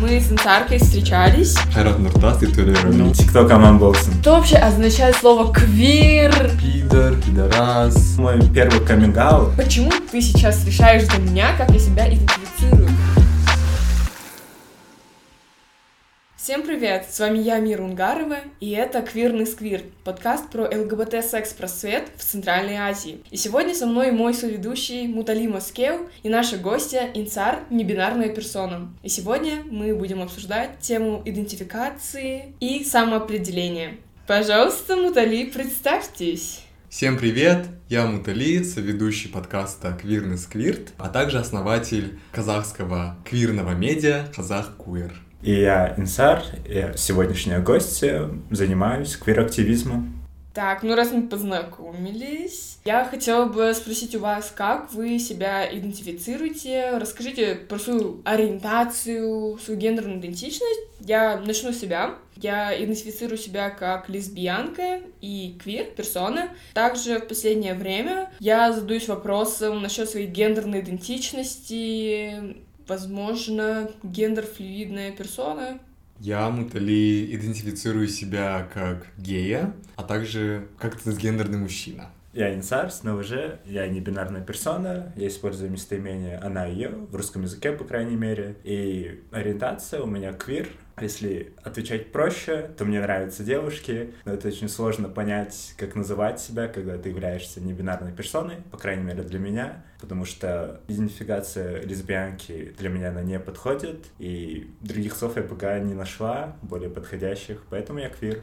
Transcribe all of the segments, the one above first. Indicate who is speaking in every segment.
Speaker 1: Мы с Инсаркой встречались.
Speaker 2: Кайрат Нуртас и Толя Рами.
Speaker 3: Тиктоком unboxing.
Speaker 1: Что вообще означает слово квир?
Speaker 2: Пидор, пидорас.
Speaker 3: Мой первый каминг-аут.
Speaker 1: Почему ты сейчас решаешь за меня, как я себя идентифицирую? Всем привет! С вами я, Мира Унгарова, и это «Квирный сквир» — подкаст про ЛГБТ-секс-просвет в Центральной Азии. И сегодня со мной мой соведущий Мутали Москев и наша гостья Инсар, небинарная персона. И сегодня мы будем обсуждать тему идентификации и самоопределения. Пожалуйста, Мутали, представьтесь!
Speaker 2: Всем привет! Я Мутали, соведущий подкаста «Квирный сквирт», а также основатель казахского квирного медиа «Казах Куэр».
Speaker 3: И я Инсар, я сегодняшняя гостья, занимаюсь квир-активизмом.
Speaker 1: Так, ну раз мы познакомились, я хотела бы спросить у вас, как вы себя идентифицируете? Расскажите про свою ориентацию, свою гендерную идентичность. Я начну с себя. Я идентифицирую себя как лесбиянка и квир-персона. Также в последнее время я задаюсь вопросом насчет своей гендерной идентичности, возможно, гендер-флюидная персона.
Speaker 2: Я, Мутали, идентифицирую себя как гея, а также как трансгендерный мужчина.
Speaker 3: Я Инсар, снова же, я не бинарная персона, я использую местоимение она и ее, в русском языке, по крайней мере, и ориентация у меня квир, если отвечать проще, то мне нравятся девушки, но это очень сложно понять, как называть себя, когда ты являешься небинарной персоной, по крайней мере для меня, потому что идентификация лесбиянки для меня она не подходит, и других слов я пока не нашла, более подходящих, поэтому я квир.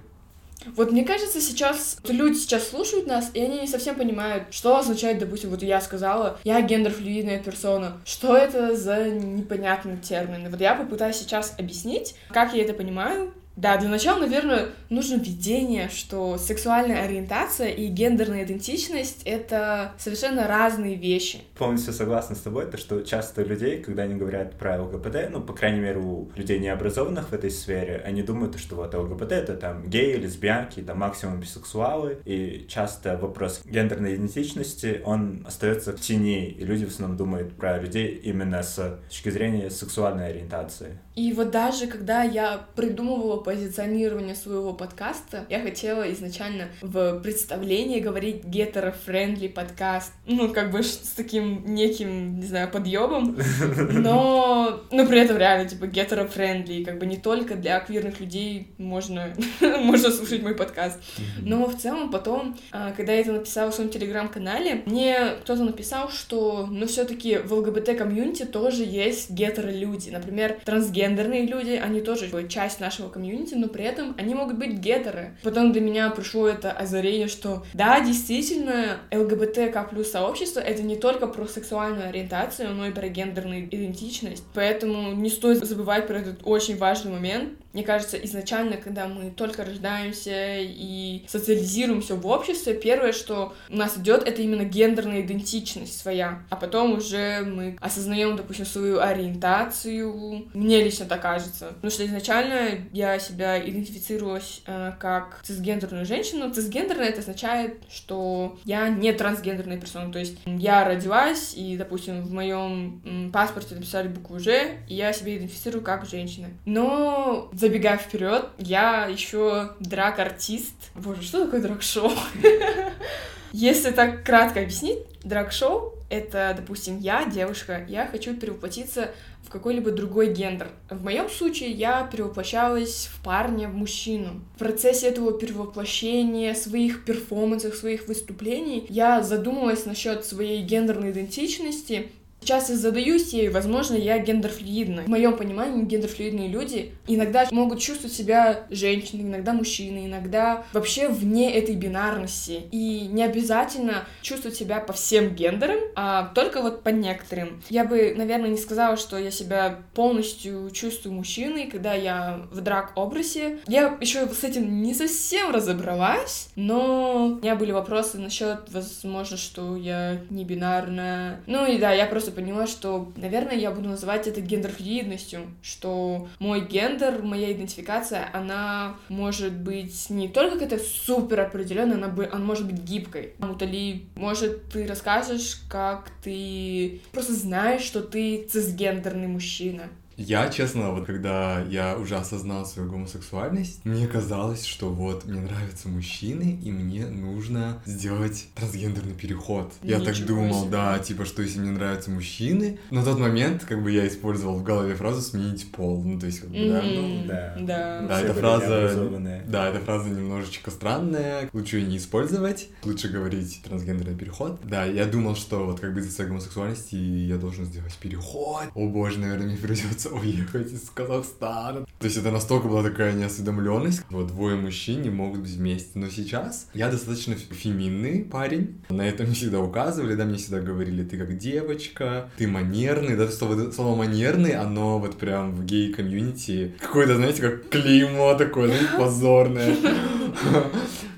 Speaker 1: Вот мне кажется, сейчас люди сейчас слушают нас, и они не совсем понимают, что означает, допустим, вот я сказала, я гендерфлюидная персона. Что это за непонятный термин? Вот я попытаюсь сейчас объяснить, как я это понимаю, да, для начала, наверное, нужно введение, что сексуальная ориентация и гендерная идентичность — это совершенно разные вещи.
Speaker 3: Полностью согласна с тобой, то что часто людей, когда они говорят про ЛГБТ, ну, по крайней мере, у людей необразованных в этой сфере, они думают, что вот ЛГБТ — это там геи, лесбиянки, там максимум бисексуалы, и часто вопрос гендерной идентичности, он остается в тени, и люди в основном думают про людей именно с точки зрения сексуальной ориентации.
Speaker 1: И вот даже когда я придумывала позиционирование своего подкаста, я хотела изначально в представлении говорить гетеро- friendly подкаст. Ну, как бы с таким неким, не знаю, подъемом. Но, ну, при этом реально, типа, гетеро- friendly. Как бы не только для квирных людей можно, можно слушать мой подкаст. Но в целом потом, а, когда я это написала в своем телеграм-канале, мне кто-то написал, что, ну, все таки в ЛГБТ-комьюнити тоже есть гетеро-люди. Например, трансгендерные люди, они тоже часть нашего комьюнити, комьюнити, но при этом они могут быть гетеры. Потом до меня пришло это озарение, что да, действительно, ЛГБТК плюс сообщество — это не только про сексуальную ориентацию, но и про гендерную идентичность. Поэтому не стоит забывать про этот очень важный момент. Мне кажется, изначально, когда мы только рождаемся и социализируемся в обществе, первое, что у нас идет, это именно гендерная идентичность своя. А потом уже мы осознаем, допустим, свою ориентацию. Мне лично так кажется. Потому что изначально я себя идентифицировалась э, как цисгендерную женщину. Цисгендерная это означает, что я не трансгендерная персона. То есть я родилась, и, допустим, в моем паспорте написали букву Ж, и я себя идентифицирую как женщина. Но забегая вперед, я еще драг-артист. Боже, что такое драг-шоу? Если так кратко объяснить, драг-шоу — это, допустим, я, девушка, я хочу перевоплотиться в какой-либо другой гендер. В моем случае я перевоплощалась в парня, в мужчину. В процессе этого перевоплощения, своих перформансов, своих выступлений я задумалась насчет своей гендерной идентичности Сейчас я задаюсь ей, возможно, я гендерфлюидна. В моем понимании гендерфлюидные люди иногда могут чувствовать себя женщиной, иногда мужчиной, иногда вообще вне этой бинарности. И не обязательно чувствовать себя по всем гендерам, а только вот по некоторым. Я бы, наверное, не сказала, что я себя полностью чувствую мужчиной, когда я в драг-образе. Я еще с этим не совсем разобралась, но у меня были вопросы насчет, возможно, что я не бинарная. Ну и да, я просто поняла, что, наверное, я буду называть это гендерфлюидностью, что мой гендер, моя идентификация, она может быть не только какая-то супер определенная, она, бы, она может быть гибкой. Мутали, может, ты расскажешь, как ты просто знаешь, что ты цисгендерный мужчина?
Speaker 2: Я, честно, вот когда я уже осознал свою гомосексуальность, мне казалось, что вот мне нравятся мужчины, и мне нужно сделать трансгендерный переход. Я так
Speaker 1: Ничего
Speaker 2: думал,
Speaker 1: себе.
Speaker 2: да, типа, что если мне нравятся мужчины, на тот момент, как бы я использовал в голове фразу «сменить пол», ну, то есть, как бы, да,
Speaker 1: Мгм.
Speaker 3: ну, да.
Speaker 1: Да.
Speaker 2: Да, эта фраза, да, эта фраза немножечко странная, лучше ее не использовать, лучше говорить трансгендерный переход. Да, я думал, что вот как бы из-за своей гомосексуальности я должен сделать переход. О боже, наверное, мне придется уехать из Казахстана. То есть это настолько была такая неосведомленность. Вот двое мужчин не могут быть вместе. Но сейчас я достаточно феминный парень. На это мне всегда указывали, да, мне всегда говорили, ты как девочка, ты манерный. Да, слово, слово манерный, оно вот прям в гей-комьюнити какое-то, знаете, как клеймо такое, знаете, позорное.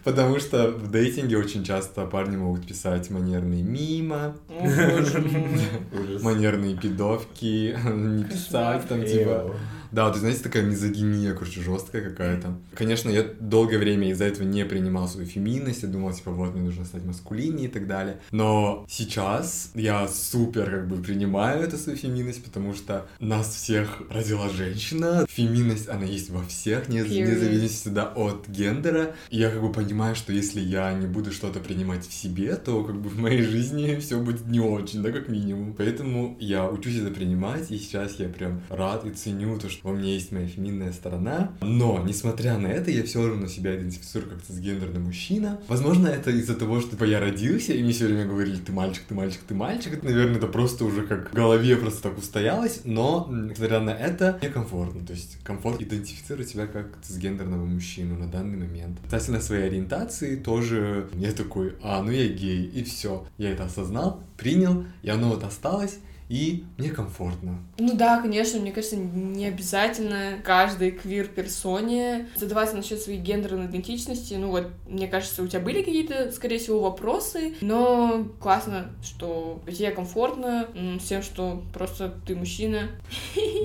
Speaker 2: Потому что в дейтинге очень часто парни могут писать манерные мимо, манерные пидовки, не писать там типа... Да, вот, знаете, такая мизогиния, короче, жесткая какая-то. Конечно, я долгое время из-за этого не принимал свою феминность, я думал, типа, вот, мне нужно стать маскулиннее и так далее. Но сейчас я супер, как бы, принимаю эту свою феминность, потому что нас всех родила женщина. Феминность, она есть во всех, не,
Speaker 1: Period.
Speaker 2: зависимости, да, от гендера. И я, как бы, понимаю, что если я не буду что-то принимать в себе, то, как бы, в моей жизни все будет не очень, да, как минимум. Поэтому я учусь это принимать, и сейчас я прям рад и ценю то, что во мне есть моя феминная сторона. Но, несмотря на это, я все равно себя идентифицирую как цисгендерный мужчина. Возможно, это из-за того, что типа, я родился, и мне все время говорили, ты мальчик, ты мальчик, ты мальчик. Это, наверное, это просто уже как в голове просто так устоялось, но, несмотря на это, мне комфортно. То есть комфорт идентифицировать себя как цисгендерного мужчину на данный момент. Касательно своей ориентации, тоже я такой, а, ну я гей, и все. Я это осознал, принял, и оно вот осталось, и мне комфортно.
Speaker 1: Ну да, конечно, мне кажется, не обязательно каждой квир-персоне задаваться насчет своей гендерной идентичности. Ну вот, мне кажется, у тебя были какие-то, скорее всего, вопросы, но классно, что тебе комфортно с тем, что просто ты мужчина.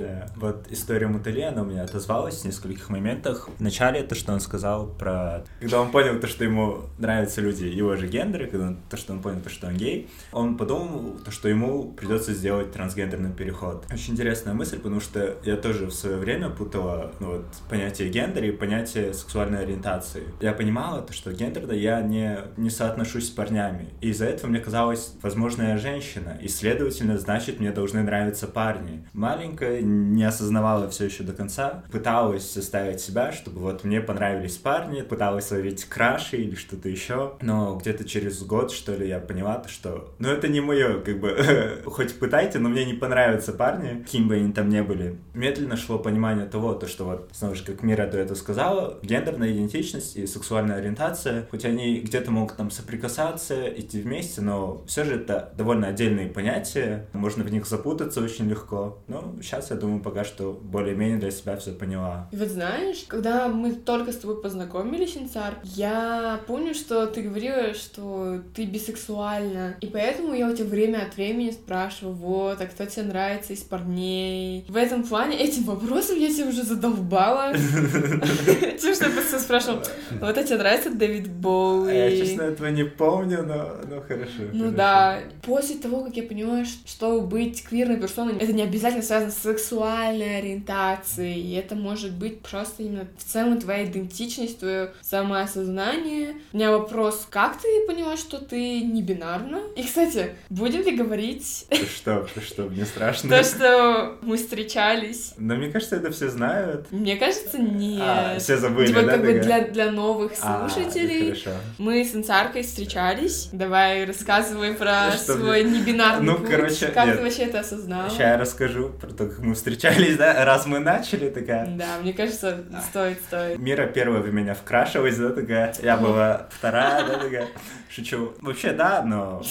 Speaker 3: Да. Вот история Мутали, она у меня отозвалась в нескольких моментах. Вначале то, что он сказал про... Когда он понял то, что ему нравятся люди его же гендера, когда он- то, что он понял то, что он гей, он подумал, то, что ему придется сделать трансгендерный переход. Очень интересная мысль, потому что я тоже в свое время путала ну, вот, понятие гендера и понятие сексуальной ориентации. Я понимала, то, что гендерно я не, не соотношусь с парнями. И из-за этого мне казалось, возможно, я женщина, и, следовательно, значит, мне должны нравиться парни. Маленькая, не осознавала все еще до конца, пыталась заставить себя, чтобы вот мне понравились парни, пыталась ловить краши или что-то еще, но где-то через год, что ли, я поняла, то, что, ну, это не мое, как бы, хоть пытайте, но мне не понравятся парни, каким бы они там не были. Медленно шло понимание того, то, что вот, снова же, как Мира до этого сказала, гендерная идентичность и сексуальная ориентация, хоть они где-то могут там соприкасаться, идти вместе, но все же это довольно отдельные понятия, можно в них запутаться очень легко. Но сейчас, я думаю, пока что более-менее для себя все поняла.
Speaker 1: И вот знаешь, когда мы только с тобой познакомились, Инцар, я помню, что ты говорила, что ты бисексуальна. И поэтому я у тебя время от времени спрашиваю, вот, а кто тебе нравится из парней? В этом плане этим вопросом я тебя уже задолбала. Тем, что я просто спрашивала, вот, а тебе нравится Дэвид Боуи?
Speaker 3: А Я, честно, этого не помню, но, хорошо.
Speaker 1: Ну да, после того, как я поняла, что быть квирной персоной, это не обязательно связано с сексуальной ориентацией, и это может быть просто именно в целом твоя идентичность, твое самоосознание. У меня вопрос, как ты поняла, что ты не бинарна? И, кстати, будем ли говорить
Speaker 3: Ты что, ты что, мне страшно?
Speaker 1: то, что мы встречались?
Speaker 3: Но мне кажется, это все знают.
Speaker 1: Мне кажется, нет.
Speaker 3: А, все забыли,
Speaker 1: Типа,
Speaker 3: да,
Speaker 1: как бы для, для новых
Speaker 3: А,
Speaker 1: слушателей.
Speaker 3: хорошо.
Speaker 1: Мы с Инцаркой встречались. Давай рассказывай про
Speaker 3: Что
Speaker 1: свой небинарный
Speaker 3: Ну,
Speaker 1: путь.
Speaker 3: короче,
Speaker 1: как
Speaker 3: нет.
Speaker 1: ты вообще это осознала?
Speaker 3: Сейчас я расскажу про то, как мы встречались, да, раз мы начали, такая.
Speaker 1: Да, мне кажется, стоит, стоит.
Speaker 3: Мира первая в меня вкрашивалась, да, такая. Я была вторая, да, такая. Шучу. Вообще, да, но...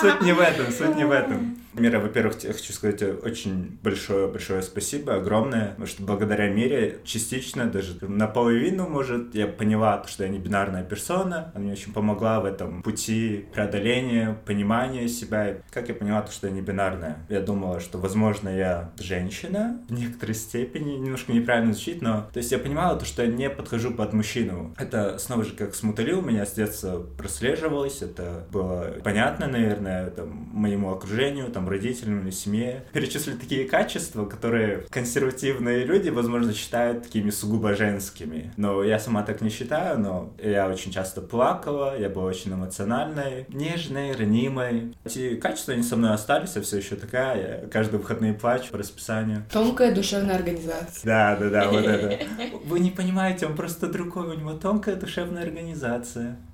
Speaker 3: Суть не в этом, суть не в этом. Мира, во-первых, я хочу сказать очень большое-большое спасибо, огромное, потому что благодаря Мире частично, даже наполовину, может, я поняла, что я не бинарная персона, она мне очень помогла в этом пути преодоления, понимания себя. Как я поняла, то, что я не бинарная? Я думала, что, возможно, я женщина в некоторой степени, немножко неправильно звучит, но... То есть я понимала то, что я не подхожу под мужчину. Это, снова же, как с Мутали у меня с детства прослеживалось, это было понятно, наверное, там, моему окружению, там, родителям или семье. Перечислили такие качества, которые консервативные люди, возможно, считают такими сугубо женскими. Но я сама так не считаю, но я очень часто плакала, я была очень эмоциональной, нежной, ранимой. Эти качества, они со мной остались, я все еще такая, я каждые выходные плачу по расписанию.
Speaker 1: Тонкая душевная организация.
Speaker 3: Да, да, да, вот это. Вы не понимаете, он просто другой, у него тонкая душевная организация.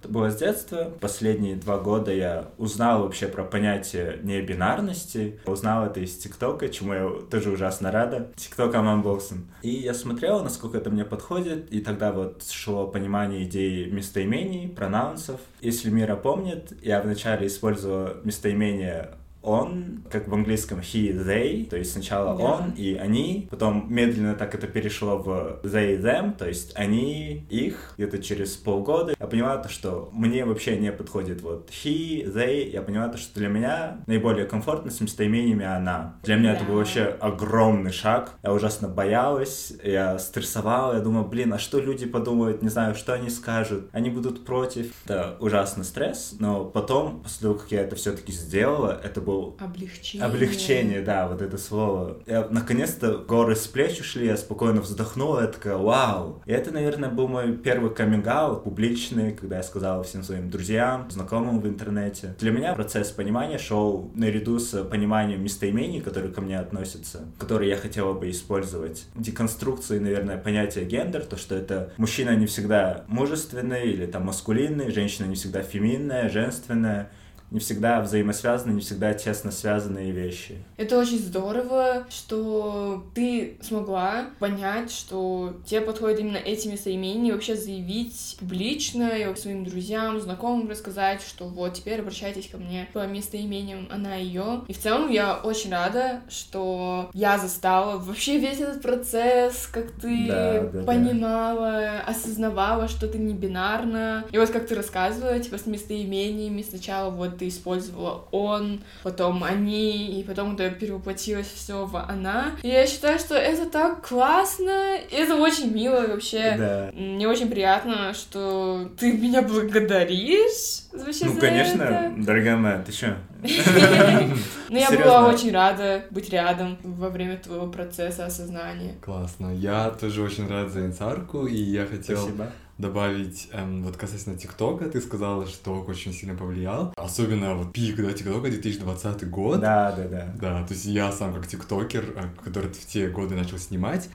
Speaker 3: Это было с детства. Последние два года я узнал вообще про понятие небинарности. Узнал это из ТикТока, чему я тоже ужасно рада. ТикТок Аманбоксен. И я смотрел, насколько это мне подходит, и тогда вот шло понимание идеи местоимений, пронаунсов. Если Мира помнит, я вначале использовал местоимение он, как в английском he, they, то есть сначала да. он и они, потом медленно так это перешло в they, them, то есть они, их, где-то через полгода. Я поняла то, что мне вообще не подходит вот he, they, я поняла то, что для меня наиболее комфортно с местоимениями она. Для меня да. это был вообще огромный шаг, я ужасно боялась, я стрессовала, я думала, блин, а что люди подумают, не знаю, что они скажут, они будут против. Это ужасный стресс, но потом, после того, как я это все-таки сделала, это был был...
Speaker 1: Облегчение.
Speaker 3: Облегчение, да, вот это слово. Я, наконец-то горы с плеч ушли, я спокойно вздохнула, я такая, вау. И это, наверное, был мой первый каминг публичный, когда я сказала всем своим друзьям, знакомым в интернете. Для меня процесс понимания шел наряду с пониманием местоимений, которые ко мне относятся, которые я хотела бы использовать. Деконструкции, наверное, понятия гендер, то, что это мужчина не всегда мужественный или там маскулинный, женщина не всегда феминная, женственная не всегда взаимосвязаны, не всегда тесно связанные вещи.
Speaker 1: Это очень здорово, что ты смогла понять, что тебе подходят именно эти местоимения, и вообще заявить публично и своим друзьям, знакомым рассказать, что вот теперь обращайтесь ко мне по местоимениям она ее. И в целом я очень рада, что я застала вообще весь этот процесс, как ты да, да, понимала, да. осознавала, что ты не бинарна. И вот как ты рассказывала, типа с местоимениями сначала вот ты использовала он, потом они, и потом это перевоплотилось все в она. И я считаю, что это так классно, и это очень мило вообще.
Speaker 3: Да.
Speaker 1: Мне очень приятно, что ты меня благодаришь вообще
Speaker 3: Ну,
Speaker 1: за
Speaker 3: конечно,
Speaker 1: это.
Speaker 3: дорогая моя, ты чё?
Speaker 1: Но я была очень рада быть рядом во время твоего процесса осознания.
Speaker 2: Классно. Я тоже очень рад за инсарку, и я хотел
Speaker 3: Спасибо.
Speaker 2: Добавить, эм, вот касательно ТикТока, ты сказала, что очень сильно повлиял. Особенно вот пик, да, ТикТока 2020 год.
Speaker 3: Да, да, да.
Speaker 2: Да, то есть я сам как тиктокер, э, который в те годы начал снимать.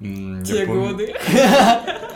Speaker 1: Те
Speaker 2: помню-
Speaker 1: годы.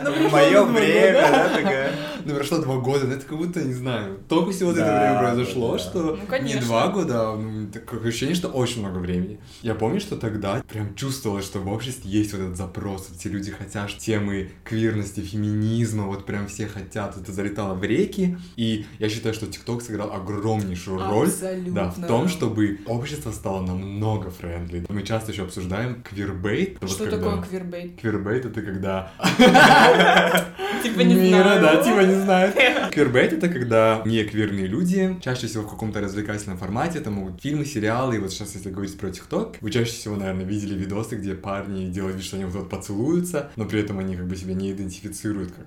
Speaker 3: В мое время, да, такая.
Speaker 2: Ну, прошло два года, но это как будто, не знаю, только всего это время произошло, что
Speaker 1: Ну,
Speaker 2: не два года, а, ну, такое ощущение, что очень много времени. Я помню, что тогда прям чувствовалось, что в обществе есть вот этот запрос, вот все люди хотят темы квирности, феминизма, вот прям все хотят, это залетало в реки, и я считаю, что ТикТок сыграл огромнейшую роль
Speaker 1: Абсолютно.
Speaker 2: да, в том, чтобы общество стало намного friendly. Мы часто еще обсуждаем queerbait. Вот
Speaker 1: Что
Speaker 2: когда-
Speaker 1: такое queerbait?
Speaker 2: Queerbait это когда
Speaker 1: Типа не
Speaker 2: Мира,
Speaker 1: знаю.
Speaker 2: да, типа не знает. Queerbait это когда не квирные люди, чаще всего в каком-то развлекательном формате, это могут фильмы, сериалы, и вот сейчас, если говорить про ТикТок, вы чаще всего, наверное, видели видосы, где парни делают вид, что они вот поцелуются, но при этом они как бы себя не идентифицируют как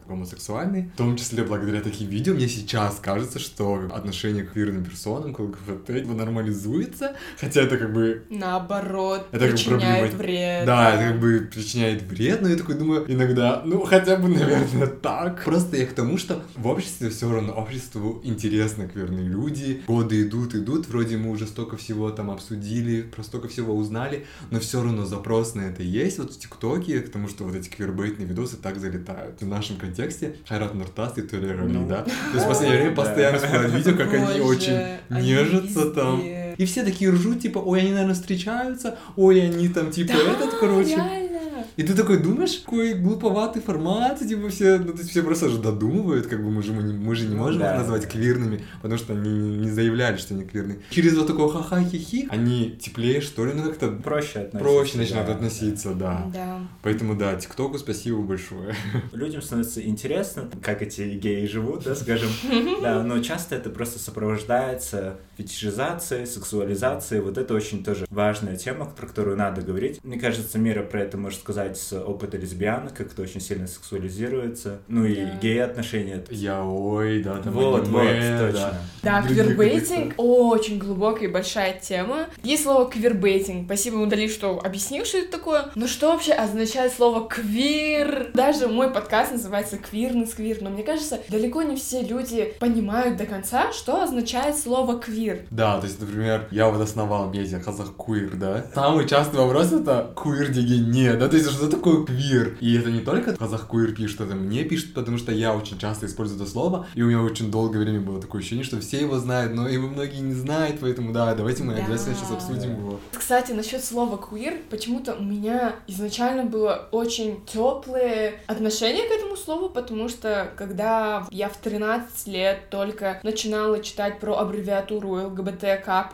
Speaker 2: гомосексуальные. В том числе благодаря таким видео мне сейчас кажется, что отношение к квирным персонам, к ЛГБТ типа, нормализуется, хотя это как бы
Speaker 1: Наоборот,
Speaker 2: Это как бы
Speaker 1: причиняет
Speaker 2: проблема-
Speaker 1: вред.
Speaker 2: да, это как бы причиняет вред, но я такой думаю, иногда, ну, хотя бы, наверное, так. Просто я к тому, что в обществе все равно, обществу интересно кверные люди, годы идут, идут, вроде мы уже столько всего там обсудили, про столько всего узнали, но все равно запрос на это есть вот в ТикТоке, к тому, что вот эти квербейтные видосы так залетают. В нашем контексте Хайрат Нуртас и Толя Рами,
Speaker 3: Ну.
Speaker 2: да? То есть в последнее время постоянно всплывают видео, как они очень нежатся там. И все такие ржут, типа, ой, они, наверное, встречаются, ой, они там, типа, этот, короче. И ты такой думаешь, какой глуповатый формат, типа все, ну, то есть все просто же додумывают, как бы мы же, мы, не- мы же не
Speaker 3: Ну
Speaker 2: можем
Speaker 3: да,
Speaker 2: их назвать квирными, потому что они не заявляли, что они квирные. Через вот такое ха-ха-хи-хи они теплее, что ли, ну как-то
Speaker 3: Проще относиться.
Speaker 2: проще начинают
Speaker 3: да,
Speaker 2: относиться, да.
Speaker 1: Да.
Speaker 2: Поэтому, да, ТикТоку спасибо большое.
Speaker 3: Людям становится интересно, как эти геи живут, да, скажем. Да, но часто это просто сопровождается фетишизацией, сексуализацией. Вот это очень тоже важная тема, про которую надо говорить. Мне кажется, Мира про это может сказать сказать с опыта лесбиян, как это очень сильно сексуализируется. Ну и
Speaker 1: Да.
Speaker 3: гей-отношения.
Speaker 2: Я ой, да, там
Speaker 3: Вот, вот,
Speaker 2: аниме, да.
Speaker 3: точно.
Speaker 1: Да,
Speaker 2: Других
Speaker 1: квирбейтинг очень глубокая и большая тема. Есть слово квирбейтинг. Спасибо, Удали, что объяснил, что это такое. Но что вообще означает слово квир? Даже мой подкаст называется «Квирный сквир», но мне кажется, далеко не все люди понимают до конца, что означает слово квир.
Speaker 2: Да, то есть, например, я вот основал медиа казах куир, да. Самый частый вопрос это куир диги не, да, то есть что такое квир? И это не только казах куир пишет, это мне пишет, потому что я очень часто использую это слово, и у меня очень долгое время было такое ощущение, что все его знают, но его многие не знают, поэтому да, давайте мы
Speaker 1: Да.
Speaker 2: обязательно сейчас обсудим его.
Speaker 1: Кстати, насчет слова queer, почему-то у меня изначально было очень теплые отношения к этому слову, потому что когда я в 13 лет только начинала читать про аббревиатуру ЛГБТК+,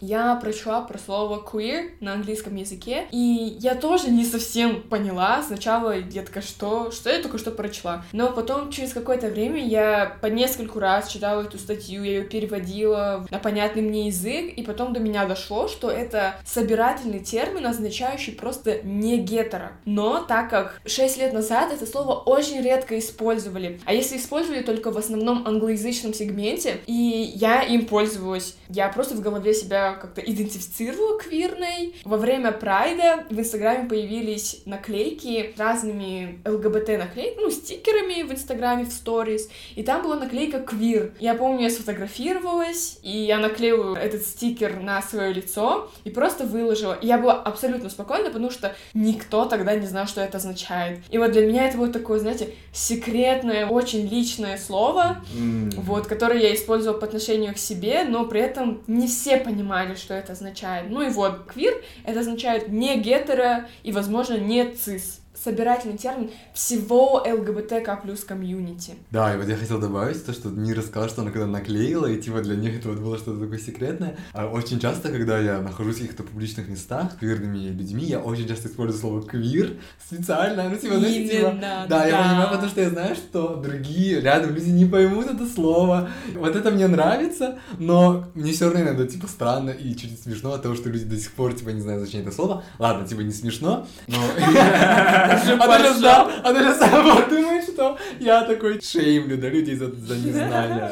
Speaker 1: я прочла про слово queer на английском языке, и я тоже не совсем поняла. Сначала я такая, что? Что я только что прочла? Но потом через какое-то время я по нескольку раз читала эту статью, я ее переводила на понятный мне язык, и потом до меня дошло, что это собирательный термин, означающий просто не гетеро. Но так как 6 лет назад это слово очень редко использовали, а если использовали только в основном англоязычном сегменте, и я им пользовалась, я просто в голове себя как-то идентифицировала квирной. Во время прайда в Инстаграме появились наклейки разными ЛГБТ наклейками, ну, стикерами в Инстаграме, в сторис, и там была наклейка квир. Я помню, я сфотографировалась, и я наклеила этот стикер на свое лицо и просто выложила. И я была абсолютно спокойна, потому что никто тогда не знал, что это означает. И вот для меня это вот такое, знаете, секретное, очень личное слово,
Speaker 3: М.
Speaker 1: вот, которое я использовала по отношению к себе, но при этом не все понимали, что это означает. Ну и вот, квир — это означает не гетеро и, возможно, не fait, Собирательный термин всего ЛГБТК плюс комьюнити.
Speaker 2: Да, и вот я хотел добавить то, что Нира сказала, что она когда наклеила, и типа для них это вот было что-то такое секретное. А очень часто, когда я нахожусь в каких-то публичных местах квирными людьми, я очень часто использую слово квир специально, ну типа, знаете, типа,
Speaker 1: Именно,
Speaker 2: Да, я
Speaker 1: да.
Speaker 2: понимаю, потому что я знаю, что другие рядом люди не поймут это слово. Вот это мне нравится, но мне все равно иногда, типа, странно и чуть смешно от того, что люди до сих пор, типа, не знают значение этого слова. Ладно, типа, не смешно, но... А ты же, да, а ты же сама думаешь, что я такой шеймлю, да, людей за, за незнание.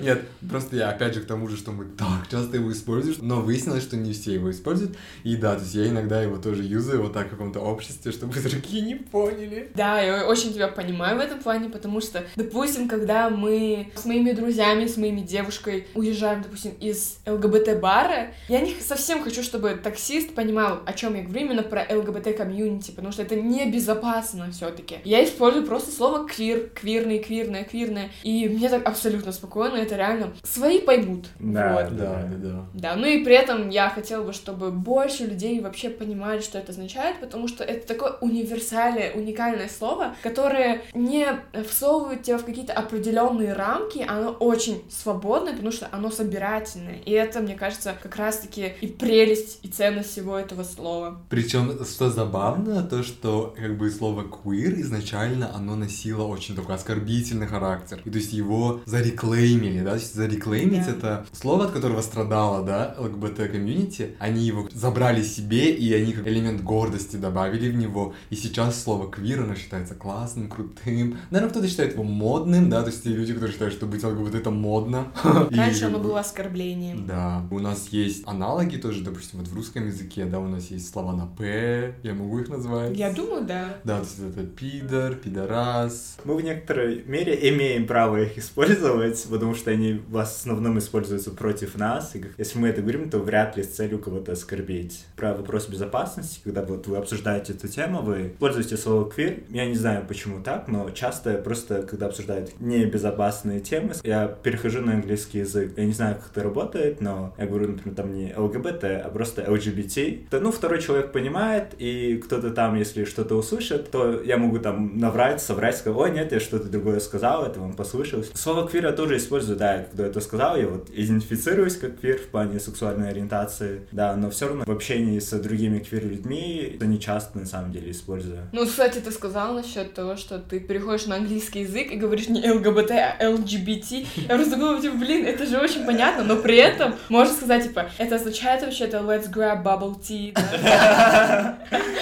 Speaker 2: Нет, просто я опять же к тому же, что мы так часто его используем, но выяснилось, что не все его используют. И да, то есть я иногда его тоже юзаю вот так в каком-то обществе, чтобы другие не поняли.
Speaker 1: Да, я очень тебя понимаю в этом плане, потому что, допустим, когда мы с моими друзьями, с моими девушкой уезжаем, допустим, из ЛГБТ-бара, я не совсем хочу, чтобы таксист понимал, о чем я говорю именно про ЛГБТ-комьюнити, потому что это небезопасно все таки Я использую просто слово квир, квирный, квирная, квирная, и мне так абсолютно спокойно, это реально свои поймут.
Speaker 3: Да,
Speaker 1: Вот.
Speaker 2: Да, да, да.
Speaker 1: Да, ну и при этом я хотела бы, чтобы больше людей вообще понимали, что это означает, потому что это такое универсальное, уникальное слово, которое не всовывает тебя в какие-то определенные рамки, оно очень свободное, потому что оно собирательное. И это, мне кажется, как раз-таки и прелесть, и ценность всего этого слова.
Speaker 2: Причем, что забавно, то, что как бы слово queer изначально оно носило очень такой оскорбительный характер. И то есть его зареклеймили, да, то есть зареклеймить
Speaker 1: Да.
Speaker 2: это слово, от которого страдала, да, ЛГБТ комьюнити, они его забрали себе, и они как элемент гордости добавили в него. И сейчас слово queer, оно считается классным, крутым. Наверное, кто-то считает его модным, да, то есть те люди, которые считают, что быть ЛГБТ это модно.
Speaker 1: Раньше оно
Speaker 2: бы-
Speaker 1: было оскорблением.
Speaker 2: да, у нас есть аналоги тоже, допустим, вот в русском языке, да, у нас есть слова на «п», я могу их назвать.
Speaker 1: Я думаю, да.
Speaker 2: Да, то есть это пидор, пидорас.
Speaker 3: Мы в некоторой мере имеем право их использовать, потому что они в основном используются против нас. И если мы это говорим, то вряд ли с целью кого-то оскорбить. Про вопрос безопасности, когда вот вы обсуждаете эту тему, вы используете слово квир. Я не знаю, почему так, но часто просто, когда обсуждают небезопасные темы, я перехожу на английский язык. Я не знаю, как это работает, но я говорю, например, там не ЛГБТ, а просто LGBT. То, ну, второй человек понимает, и кто-то там, если что-то услышит, то я могу там наврать, соврать, сказать, ой, нет, я что-то другое сказал, это вам послышалось. Слово квир я тоже использую, да, когда это сказал, я вот идентифицируюсь как квир в плане сексуальной ориентации, да, но все равно в общении с другими квир-людьми это не часто на самом деле использую.
Speaker 1: Ну, кстати, ты сказал насчет того, что ты переходишь на английский язык и говоришь не ЛГБТ, а LGBT. Я просто думала, типа, блин, это же очень понятно, но при этом можно сказать, типа, это означает вообще-то let's grab bubble tea.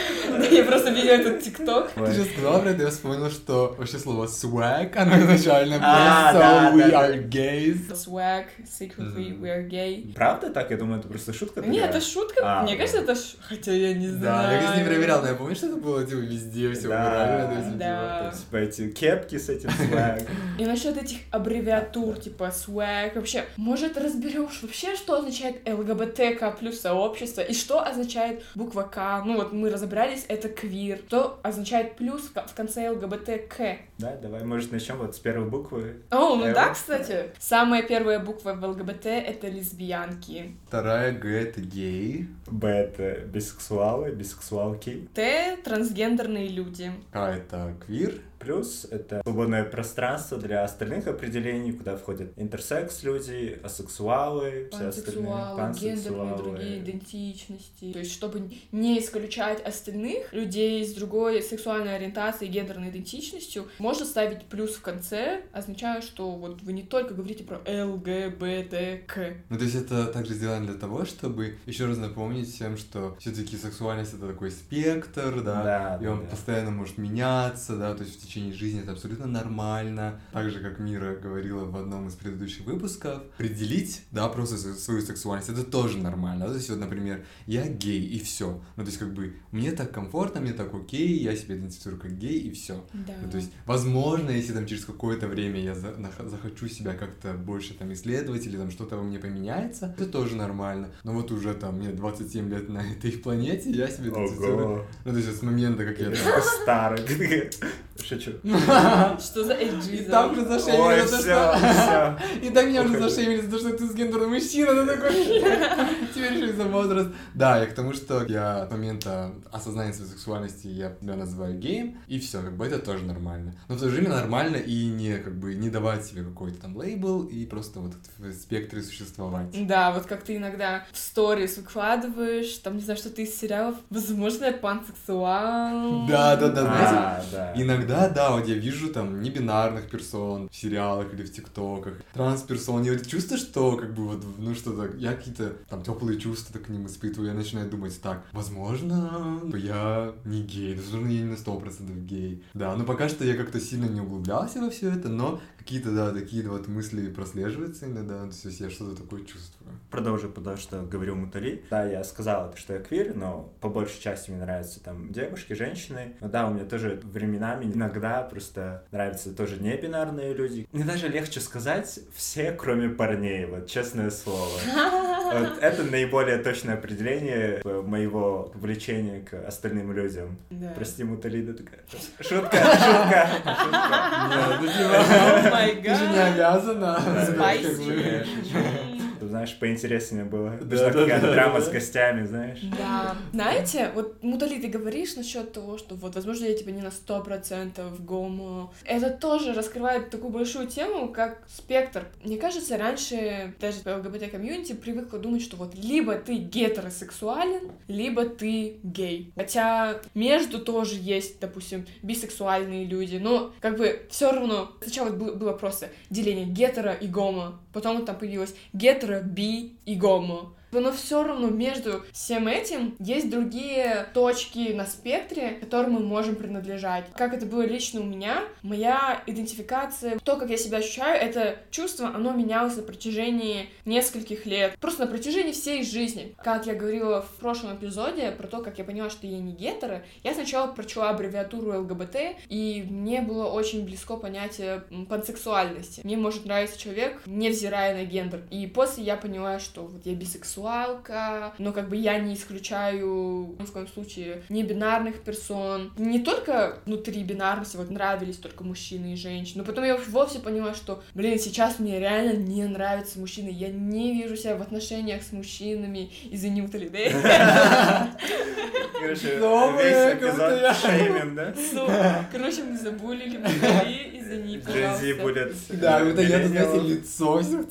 Speaker 1: Я просто видела этот тикток.
Speaker 2: Ты же сказала про это, я вспомнил, что вообще слово swag, оно изначально
Speaker 3: А,
Speaker 2: было
Speaker 3: да,
Speaker 2: so we
Speaker 3: да,
Speaker 2: are gays.
Speaker 1: Swag, secretly we are gay.
Speaker 3: Правда так? Я думаю, это просто шутка.
Speaker 1: Нет, это шутка.
Speaker 3: А,
Speaker 1: Мне кажется, это ш... Хотя я не
Speaker 2: Да,
Speaker 1: знаю.
Speaker 2: я, конечно, не проверял, но я помню, что это было, типа, везде все
Speaker 3: Да,
Speaker 2: убирали,
Speaker 1: да.
Speaker 2: типа,
Speaker 3: Типа эти кепки с этим свэг.
Speaker 1: И насчет этих аббревиатур, типа swag, вообще, может, разберем вообще, что означает ЛГБТК плюс сообщество, и что означает буква К. Ну вот мы разобрались, это квир. Что означает плюс в конце ЛГБТК.
Speaker 3: Да, давай, может, начнем вот с первой буквы.
Speaker 1: О, ну да, кстати. Самая первая буква в ЛГБТ — это лесбиянки.
Speaker 2: Вторая Г это гей,
Speaker 3: Б это бисексуалы, бисексуалки.
Speaker 1: Т — трансгендерные люди.
Speaker 2: К это квир,
Speaker 3: Плюс это свободное пространство для остальных определений, куда входят интерсекс люди, асексуалы, все остальные,
Speaker 1: Пансексуалы, гендерные другие идентичности. То есть, чтобы не исключать остальных людей с другой сексуальной ориентацией и гендерной идентичностью, можно ставить плюс в конце, означая, что вот вы не только говорите про ЛГБТК.
Speaker 2: Ну, то есть это также сделано для того, чтобы еще раз напомнить всем, что все-таки сексуальность это такой спектр, да,
Speaker 3: Да,
Speaker 2: и
Speaker 3: да,
Speaker 2: он
Speaker 3: да.
Speaker 2: постоянно может меняться, да, то есть в течение жизни это абсолютно нормально. Так же, как Мира говорила в одном из предыдущих выпусков, определить, да, просто свою сексуальность, это тоже нормально. То есть вот, например, я гей, и все. Ну, то есть как бы мне так комфортно, мне так окей, я себя идентифицирую как гей, и все.
Speaker 1: Да.
Speaker 2: Ну, то есть, возможно, если там через какое-то время я за- захочу себя как-то больше там исследовать или там что-то во мне поменяется, это тоже нормально. Но вот уже там мне 27 лет на этой планете, я себя идентифицирую. Ну, то есть вот с момента, как я
Speaker 3: старый. Шучу.
Speaker 1: Что за
Speaker 2: И
Speaker 1: эйджизм?
Speaker 2: там же
Speaker 3: Ой,
Speaker 2: зашеймили за что... И там меня уже зашеймили за то, что ты с гендерным мужчина, ну такой... Теперь еще и за возраст. Да, я к тому, что я от момента осознания своей сексуальности я себя называю геем, и все, как бы это тоже нормально. Но в то же время нормально и не, как бы, не давать себе какой-то там лейбл и просто вот в спектре существовать.
Speaker 1: Да, вот как ты иногда в сторис выкладываешь, там, не знаю, что ты из сериалов, возможно, я пансексуал.
Speaker 2: Да, да, да, знаете,
Speaker 3: А, да.
Speaker 2: Да, вот я вижу там небинарных персон в сериалах или в тиктоках, трансперсон, я вот чувствую, что как бы вот, ну что-то, я какие-то там теплые чувства к ним испытываю, я начинаю думать, так, возможно, я не гей, возможно, я не на сто процентов гей. Да, но пока что я как-то сильно не углублялся во все это, но какие-то, да, такие вот мысли прослеживаются иногда, то есть я что-то такое чувствую.
Speaker 3: Продолжу, потому что говорил Мутали. Да, я сказал, что я квир, но по большей части мне нравятся там девушки, женщины. Но да, у меня тоже временами иногда просто нравятся тоже небинарные люди. Мне даже легче сказать все, кроме парней, вот честное слово. Вот это наиболее точное определение моего влечения к остальным людям.
Speaker 1: Да.
Speaker 3: Прости, Муталида, такая шутка, шутка, шутка.
Speaker 2: Нет, ну
Speaker 1: О май
Speaker 2: ты
Speaker 3: знаешь, поинтереснее было.
Speaker 2: Да,
Speaker 3: Нужна
Speaker 2: да,
Speaker 3: какая-то
Speaker 2: да,
Speaker 3: драма
Speaker 2: да.
Speaker 3: с гостями, знаешь.
Speaker 1: Да. Знаете, вот, Мутали, ты говоришь насчет того, что вот, возможно, я типа не на сто процентов гомо. Это тоже раскрывает такую большую тему, как спектр. Мне кажется, раньше даже ЛГБТ-комьюнити привыкла думать, что вот либо ты гетеросексуален, либо ты гей. Хотя между тоже есть, допустим, бисексуальные люди, но как бы все равно сначала бы- было просто деление гетеро и гомо, потом там появилось гетеро, би и гомо. Но все равно между всем этим есть другие точки на спектре, которым мы можем принадлежать. Как это было лично у меня, моя идентификация, то, как я себя ощущаю, это чувство, оно менялось на протяжении нескольких лет. Просто на протяжении всей жизни. Как я говорила в прошлом эпизоде про то, как я поняла, что я не гетеро, я сначала прочла аббревиатуру ЛГБТ, и мне было очень близко понятие пансексуальности. Мне может нравиться человек, невзирая на гендер. И после я поняла, что вот я бисексуалка, но как бы я не исключаю ни в коем случае не бинарных персон. Не только внутри бинарности вот нравились только мужчины и женщины, но потом я вовсе поняла, что, блин, сейчас мне реально не нравятся мужчины, я не вижу себя в отношениях с мужчинами из-за неуталиды.
Speaker 3: Короче, весь эпизод да?
Speaker 1: Ну, Короче, мы забулили Мутали, извини,
Speaker 3: Джензи
Speaker 1: пожалуйста.
Speaker 3: будет...
Speaker 2: Да, это я, знаете, лицо всех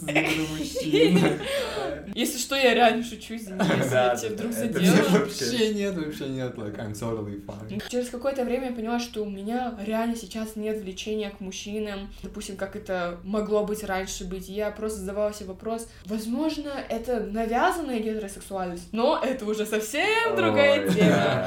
Speaker 2: мужчин.
Speaker 1: Если что, я реально шучу, извини, если я вдруг задела.
Speaker 2: Вообще нет, вообще нет, like, I'm totally fine.
Speaker 1: Через какое-то время я поняла, что у меня реально сейчас нет влечения к мужчинам, допустим, как это могло быть раньше быть. Я просто задавала себе вопрос, возможно, это навязанная гетеросексуальность, но это уже совсем другая тема.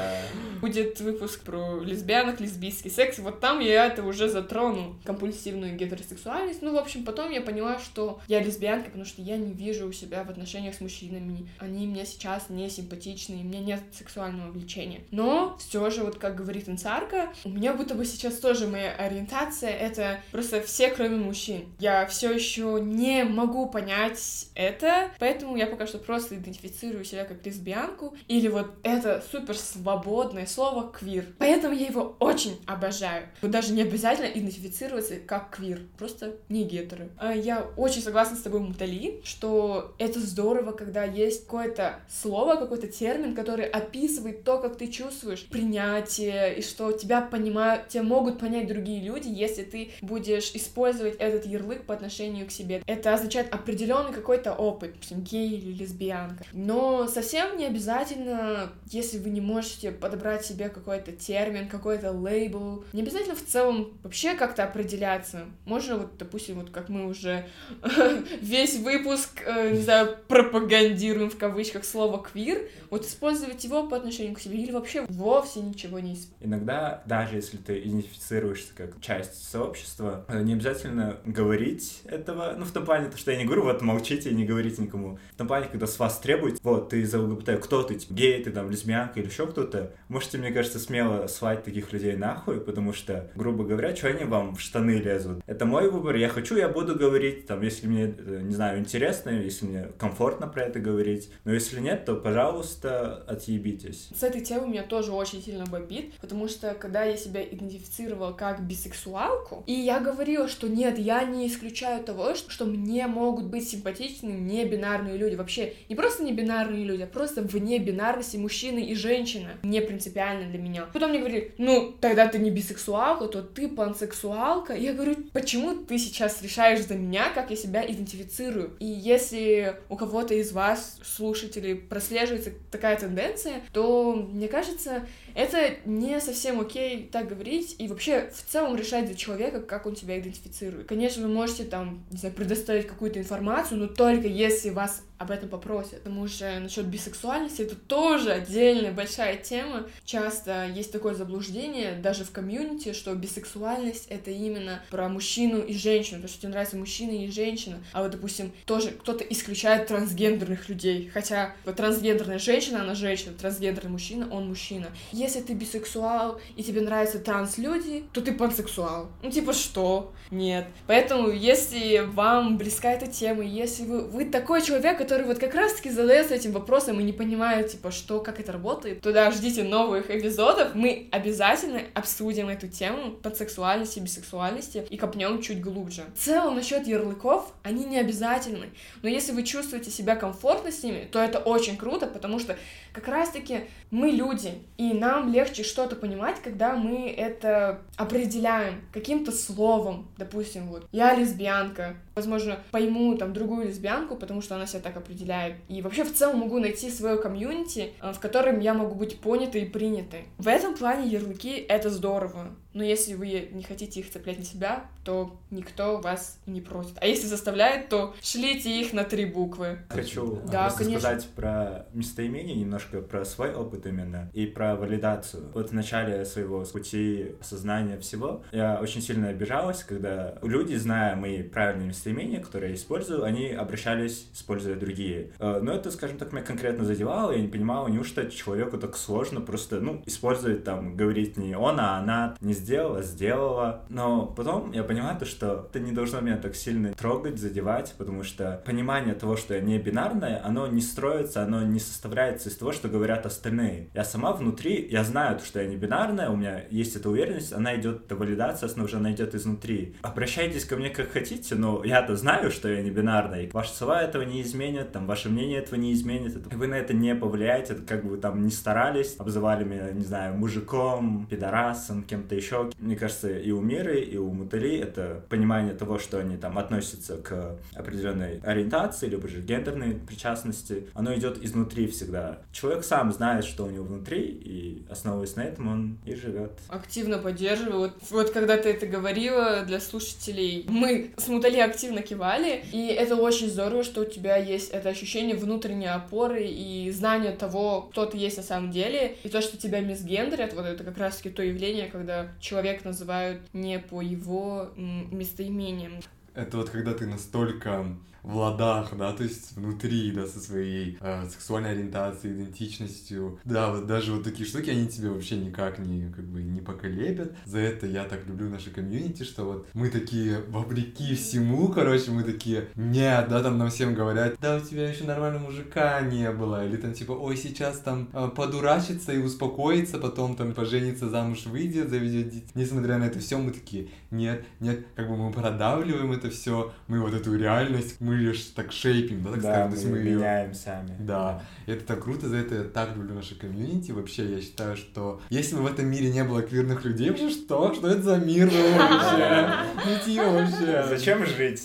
Speaker 1: Будет выпуск про лесбиянок, лесбийский секс, вот там я это уже затрону, компульсивную гетеросексуальность. Ну, в общем, потом я поняла, что я лесбиянка, потому что я не вижу у себя в отношениях с мужчинами. Они мне сейчас не симпатичны, у меня нет сексуального влечения. Но все же, вот как говорит Инцарка, у меня будто бы сейчас тоже моя ориентация — это просто все, кроме мужчин. Я все еще не могу понять это, поэтому я пока что просто идентифицирую себя как лесбиянку, или вот это супер свободное слово квир. Поэтому я его очень обожаю. Вот даже не обязательно идентифицироваться как квир, просто не гетеры. А Я очень согласна с тобой, Мутали, что это здорово, когда есть какое-то слово, какой-то термин, который описывает то, как ты чувствуешь принятие, и что тебя понимают, тебя могут понять другие люди, если ты будешь использовать этот ярлык по отношению к себе. Это означает определенный какой-то опыт, допустим, гей или лесбиянка. Но совсем не обязательно, если вы не можете подобрать себе какой-то термин, какой-то лейбл, не обязательно в целом вообще как-то определяться. Можно вот, допустим, вот как мы уже весь выпуск, э, не знаю, пропагандируем в кавычках слово квир, вот использовать его по отношению к себе или вообще вовсе ничего не использовать.
Speaker 3: Иногда, даже если ты идентифицируешься как часть сообщества, э, не обязательно говорить этого, ну, в том плане, то, что я не говорю, вот, молчите и не говорите никому. В том плане, когда с вас требуют, вот, ты за ЛГБТ, кто ты, типа, гей, ты там, лесбиянка или еще кто-то, можете, мне кажется, смело свать таких людей нахуй, потому что, грубо говоря, что они вам в штаны лезут? Это мой выбор, я хочу, я буду говорить, там, если мне, э, не знаю, интересно, если мне комфортно про это говорить, но если нет, то, пожалуйста, отъебитесь.
Speaker 1: С этой темой меня тоже очень сильно бомбит, потому что когда я себя идентифицировала как бисексуалку, и я говорила, что нет, я не исключаю того, что, что мне могут быть симпатичны не бинарные люди, вообще не просто не бинарные люди, а просто вне бинарности мужчины и женщина, не принципиально для меня. Потом мне говорили, ну, тогда ты не бисексуалка, то ты пансексуалка. Я говорю, почему ты сейчас решаешь за меня, как я себя идентифицирую? И если у кого-то из вас, слушателей, прослеживается такая тенденция, то, мне кажется, это не совсем окей так говорить и вообще в целом решать за человека, как он себя идентифицирует. Конечно, вы можете там, не знаю, предоставить какую-то информацию, но только если вас об этом попросят. Потому что насчет бисексуальности это тоже отдельная большая тема. Часто есть такое заблуждение, даже в комьюнити, что бисексуальность это именно про мужчину и женщину, то, что тебе нравятся мужчина и женщина. А вот, допустим, тоже кто-то исключает трансгендерных людей. Хотя вот трансгендерная женщина, она женщина, трансгендерный мужчина, он мужчина. Если ты бисексуал и тебе нравятся транслюди, то ты пансексуал. Ну, типа, что? Нет. Поэтому, если вам близка эта тема, если вы, вы такой человек, который вот как раз-таки задается этим вопросом и не понимает, типа, что, как это работает, то да, ждите новых эпизодов. Мы обязательно обсудим эту тему пансексуальности, бисексуальности и копнем чуть глубже. В целом, насчет ярлыков, они не обязательны. Но если вы чувствуете себя комфортно с ними, то это очень круто, потому что как раз-таки мы люди, и нам легче что-то понимать, когда мы это определяем каким-то словом. Допустим, вот, я лесбиянка. Возможно, пойму там другую лесбиянку, потому что она себя так определяет. И вообще в целом могу найти свое комьюнити, э, в котором я могу быть понятой и принятой. В этом плане ярлыки — это здорово. Но если вы не хотите их цеплять на себя, то никто вас не просит. А если заставляет, то шлите их на три буквы.
Speaker 3: Хочу
Speaker 1: Да,
Speaker 3: просто
Speaker 1: конечно.
Speaker 3: сказать про местоимение, немножко про свой опыт именно, и про валидацию. Вот в начале своего пути осознания всего я очень сильно обижалась, когда люди, зная мои правильные местоимения, которые я использую, они обращались, используя другие. Э, Но это, скажем так, меня конкретно задевало, я не понимала, неужто человеку так сложно просто, ну, использовать там, говорить не он, а она, не сделала, сделала. Но потом я поняла то, что это не должно меня так сильно трогать, задевать, потому что понимание того, что я не бинарная, оно не строится, оно не составляется из того, что говорят остальные. Я сама внутри, я знаю, что я не бинарная, у меня есть эта уверенность, она идет, эта валидация, она идет изнутри. Обращайтесь ко мне как хотите, но я-то знаю, что я не бинарная. И ваши слова этого не изменят, там, ваше мнение этого не изменит. Это- Вы на это не повлияете, это как бы там не старались, обзывали меня, не знаю, мужиком, пидорасом, кем-то еще, толчок. Мне кажется, и у Миры, и у Мутали это понимание того, что они там относятся к определенной ориентации, либо же гендерной причастности. Оно идет изнутри всегда. Человек сам знает, что у него внутри, и основываясь на этом, он и живет.
Speaker 1: Активно поддерживаю. Вот, вот когда ты это говорила для слушателей, мы с Мутали активно кивали, и это очень здорово, что у тебя есть это ощущение внутренней опоры и знание того, кто ты есть на самом деле, и то, что тебя мисгендерят, вот это как раз-таки то явление, когда человек называют не по его местоимениям.
Speaker 2: Это вот когда ты настолько в ладах, да, то есть внутри, да, со своей э, сексуальной ориентацией, идентичностью. Да, вот даже вот такие штуки, они тебе вообще никак не, как бы, не поколебят. За это я так люблю наше комьюнити, что вот мы такие, вопреки всему, короче, мы такие, нет, да, там нам всем говорят, да, у тебя еще нормального мужика не было, или там типа, ой, сейчас там э, подурачится и успокоится, потом там поженится, замуж выйдет, заведет детей. Несмотря на это все, мы такие, нет, нет, как бы мы продавливаем это все, мы вот эту реальность, мы ее так шейпим, да, так
Speaker 3: да,
Speaker 2: скажем,
Speaker 3: мы,
Speaker 2: то есть мы
Speaker 3: ее меняем сами.
Speaker 2: Да, и это так круто, за это я так люблю наше комьюнити, вообще я считаю, что если бы в этом мире не было квирных людей, вообще что? Что это за мир вообще? Ну вообще.
Speaker 3: Зачем жить?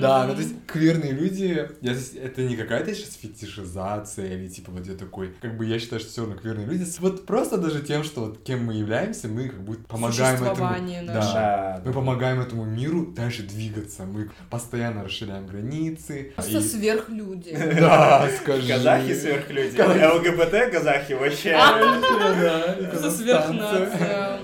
Speaker 2: Да, ну то есть квирные люди, это не какая-то сейчас фетишизация или типа вот я такой, как бы я считаю, что все равно квирные люди, вот просто даже тем, что вот кем мы являемся, мы как будто помогаем этому. Да, мы помогаем этому миру дальше двигаться, мы постоянно расширяем границы.
Speaker 1: Просто сверхлюди.
Speaker 2: Да, скажи.
Speaker 3: Казахи сверхлюди. ЛГБТ казахи вообще.
Speaker 1: Это сверхнация.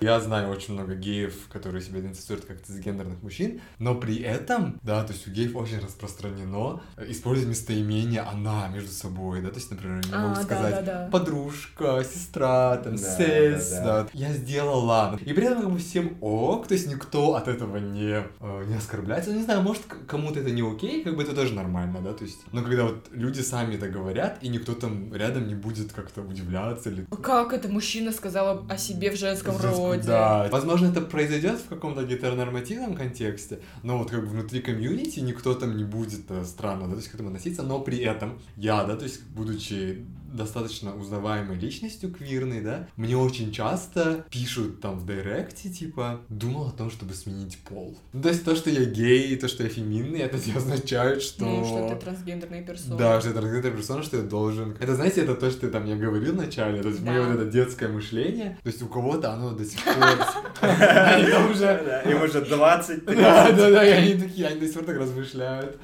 Speaker 2: Я знаю очень много геев, которые себя идентифицируют как цисгендерных мужчин, но при этом, да, то есть у геев очень распространено использовать местоимение «она» между собой, да, то есть, например, они могут
Speaker 1: А,
Speaker 2: сказать подружка, сестра, там, сес, да, я сделала. И при этом как бы всем ок, то есть никто от этого не, э, не оскорбляется. Ну, не знаю, может, кому-то это не окей, как бы это тоже нормально, да, то есть, но когда вот люди сами это говорят, и никто там рядом не будет как-то удивляться или...
Speaker 1: Как это мужчина сказала о себе в женском роде?
Speaker 2: Да, возможно, это произойдет в каком-то гетеронормативном контексте, но вот как бы внутри комьюнити никто там не будет э, странно, да, то есть к этому относиться, но при этом я, да, то есть будучи достаточно узнаваемой личностью квирной, да, мне очень часто пишут там в директе, типа, думал о том, чтобы сменить пол. Ну, то есть то, что я гей, то, что я феминный, это не означает, что...
Speaker 1: Ну, что ты трансгендерная персона.
Speaker 2: Да, что я трансгендерная персона, что я должен... Это, знаете, это то, что там я говорил вначале, то есть да. мое вот это детское мышление, то есть у кого-то оно до сих пор...
Speaker 3: Им уже... Им уже 20
Speaker 2: Да, да, да, и они такие, они до сих пор так размышляют.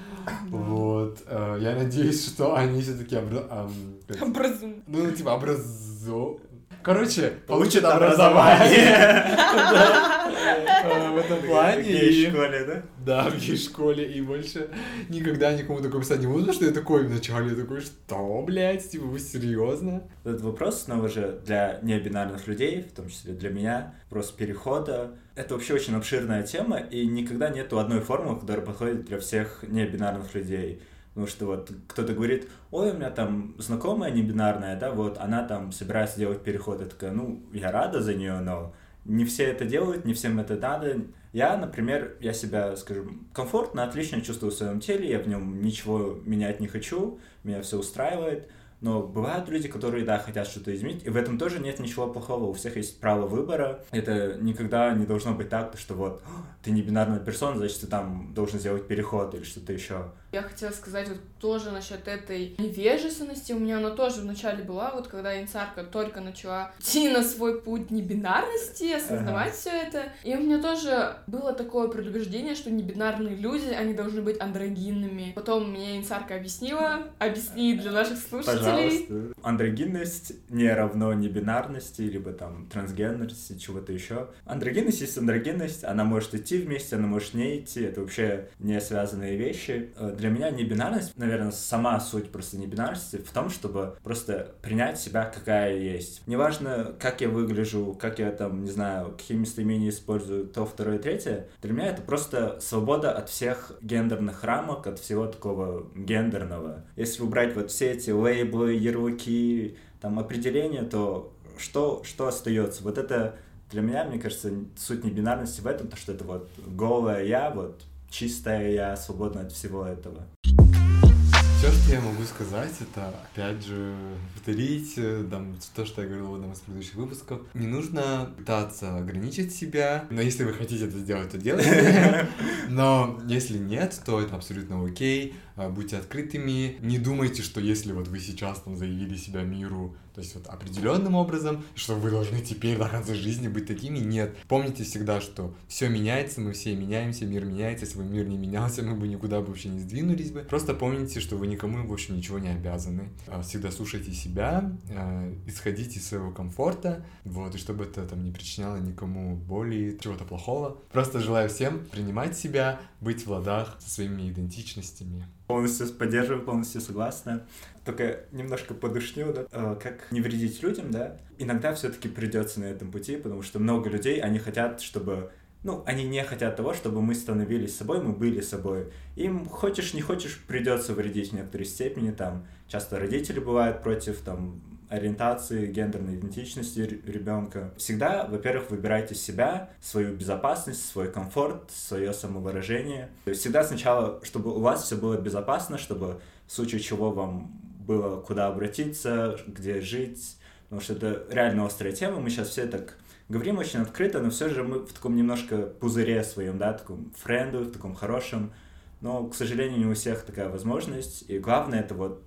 Speaker 2: Вот. Э, я надеюсь, что они все-таки
Speaker 1: Образу...
Speaker 2: Ну, типа, образу... Короче,
Speaker 3: получат образование.
Speaker 2: В этом плане. В
Speaker 3: гей-школе, да?
Speaker 2: Да, в гей-школе. И больше никогда никому такое писать не буду, что я такой вначале такой, что, блядь, типа, вы серьезно?
Speaker 3: Этот вопрос, снова же, для небинарных людей, в том числе для меня, вопрос перехода, это вообще очень обширная тема, и никогда нету одной формулы, которая подходит для всех небинарных людей. Потому что вот кто-то говорит, ой, у меня там знакомая небинарная, да, вот она там собирается делать переход. Я такая, ну, я рада за нее, но не все это делают, не всем это надо. Я, например, я себя, скажем, комфортно, отлично чувствую в своем теле, я в нем ничего менять не хочу, меня все устраивает. Но бывают люди, которые, да, хотят что-то изменить, и в этом тоже нет ничего плохого. У всех есть право выбора. Это никогда не должно быть так, что вот ты не бинарная персона, значит, ты там должен сделать переход или что-то еще.
Speaker 1: Я хотела сказать вот тоже насчет этой невежественности. У меня она тоже вначале была, вот когда инсарка только начала идти на свой путь небинарности, осознавать ага. все это. И у меня тоже было такое предубеждение, что небинарные люди, они должны быть андрогинными. Потом мне инсарка объяснила, объясни для наших слушателей.
Speaker 3: Пожалуйста. Андрогинность не равно небинарности, либо там трансгендерности, чего-то еще. Андрогинность есть андрогинность, она может идти вместе, она может не идти, это вообще не связанные вещи. Для меня небинарность, наверное, сама суть просто небинарности в том, чтобы просто принять себя, какая есть. Неважно, как я выгляжу, как я там, не знаю, какие местоимения использую, то, второе, третье. Для меня это просто свобода от всех гендерных рамок, от всего такого гендерного. Если убрать вот все эти лейблы, ярлыки, там определения, то что, что остается? Вот это для меня, мне кажется, суть небинарности в этом, то, что это вот голая я, вот чистая я, свободна от всего этого.
Speaker 2: Все, что я могу сказать, это опять же повторить э, там, то, что я говорил в одном из предыдущих выпусков. Не нужно пытаться ограничить себя, но если вы хотите это сделать, то делайте. Но если нет, то это абсолютно окей. А, будьте открытыми. Не думайте, что если вот вы сейчас там заявили себя миру, то есть вот определенным образом, что вы должны теперь до конца жизни быть такими. Нет. Помните всегда, что все меняется, мы все меняемся, мир меняется. Если бы мир не менялся, мы бы никуда бы вообще не сдвинулись бы. Просто помните, что вы никому больше ничего не обязаны. А, всегда слушайте себя, а, исходите из своего комфорта, вот, и чтобы это там не причиняло никому боли, чего-то плохого. Просто желаю всем принимать себя, быть в ладах со своими идентичностями.
Speaker 3: Полностью поддерживаю, полностью согласна. Только немножко подушню, да, э, как не вредить людям, да. Иногда все-таки придется на этом пути, потому что много людей, они хотят, чтобы ну, они не хотят того, чтобы мы становились собой, мы были собой. Им хочешь, не хочешь, придется вредить в некоторой степени, там, часто родители бывают против, там, ориентации, гендерной идентичности ребенка. Всегда, во-первых, выбирайте себя, свою безопасность, свой комфорт, свое самовыражение. Всегда сначала, чтобы у вас все было безопасно, чтобы в случае чего вам было куда обратиться, где жить, потому что это реально острая тема, мы сейчас все так говорим очень открыто, но все же мы в таком немножко пузыре своем, да, таком френду, в таком хорошем, но, к сожалению, не у всех такая возможность, и главное это вот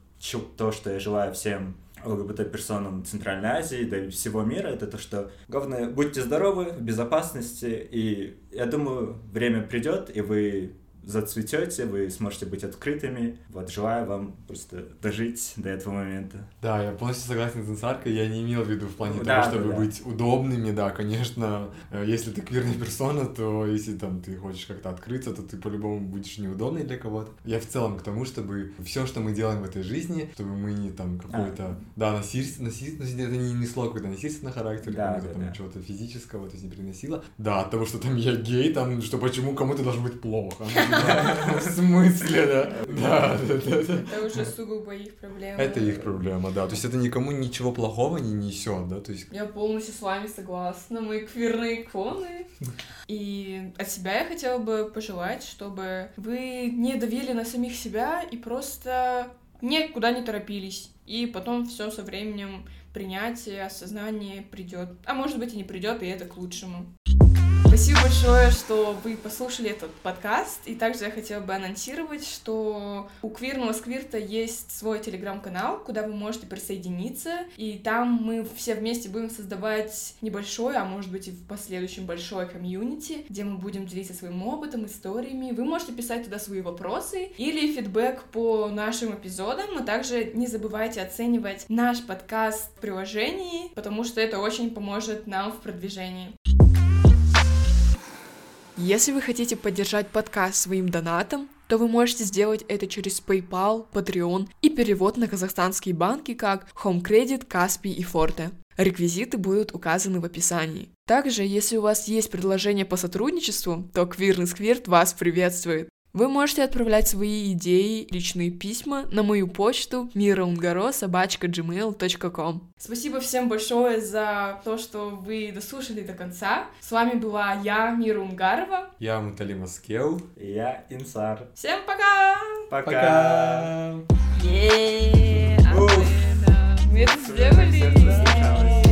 Speaker 3: то, что я желаю всем ЛГБТ-персонам Центральной Азии, да и всего мира, это то, что главное, будьте здоровы, в безопасности, и я думаю, время придет, и вы зацветете, вы сможете быть открытыми. Вот, желаю вам просто дожить до этого момента.
Speaker 2: Да, я полностью согласен с Инсаркой, я не имел в виду в плане да, того, чтобы да, да. быть удобными, да, конечно, э, если ты квирная персона, то если там ты хочешь как-то открыться, то ты по-любому будешь неудобный для кого-то. Я в целом к тому, чтобы все, что мы делаем в этой жизни, чтобы мы не там какой-то, а. да, насильство, насильство, это не несло какой-то насильственный характер, да, какого-то да, там да. чего-то физического, то есть не приносило. Да, от того, что там я гей, там, что почему кому-то должно быть плохо. В смысле, да? Да, да, да.
Speaker 1: Это уже сугубо их проблема.
Speaker 2: Это их проблема, да. То есть это никому ничего плохого не несет, да? То есть...
Speaker 1: Я полностью с вами согласна. Мы квирные иконы. И от себя я хотела бы пожелать, чтобы вы не давили на самих себя и просто никуда не торопились. И потом все со временем принятие, осознание придет. А может быть и не придет, и это к лучшему. Спасибо большое, что вы послушали этот подкаст. И также я хотела бы анонсировать, что у Квирного Сквирта есть свой телеграм-канал, куда вы можете присоединиться. И там мы все вместе будем создавать небольшой, а может быть и в последующем большой комьюнити, где мы будем делиться своим опытом, историями. Вы можете писать туда свои вопросы или фидбэк по нашим эпизодам, а также не забывайте оценивать наш подкаст в приложении, потому что это очень поможет нам в продвижении. Если вы хотите поддержать подкаст своим донатом, то вы можете сделать это через PayPal, Patreon и перевод на казахстанские банки, как Home Credit, Каспий и Forte. Реквизиты будут указаны в описании. Также, если у вас есть предложение по сотрудничеству, то Квирный Сквирт вас приветствует. Вы можете отправлять свои идеи, личные письма на мою почту miraungaro.gmail.com Спасибо всем большое за то, что вы дослушали до конца. С вами была я, Мира Унгарова.
Speaker 2: Я Мутали Маскел.
Speaker 3: И я Инсар.
Speaker 1: Всем пока!
Speaker 3: Пока!
Speaker 1: Еее! Мы это сделали!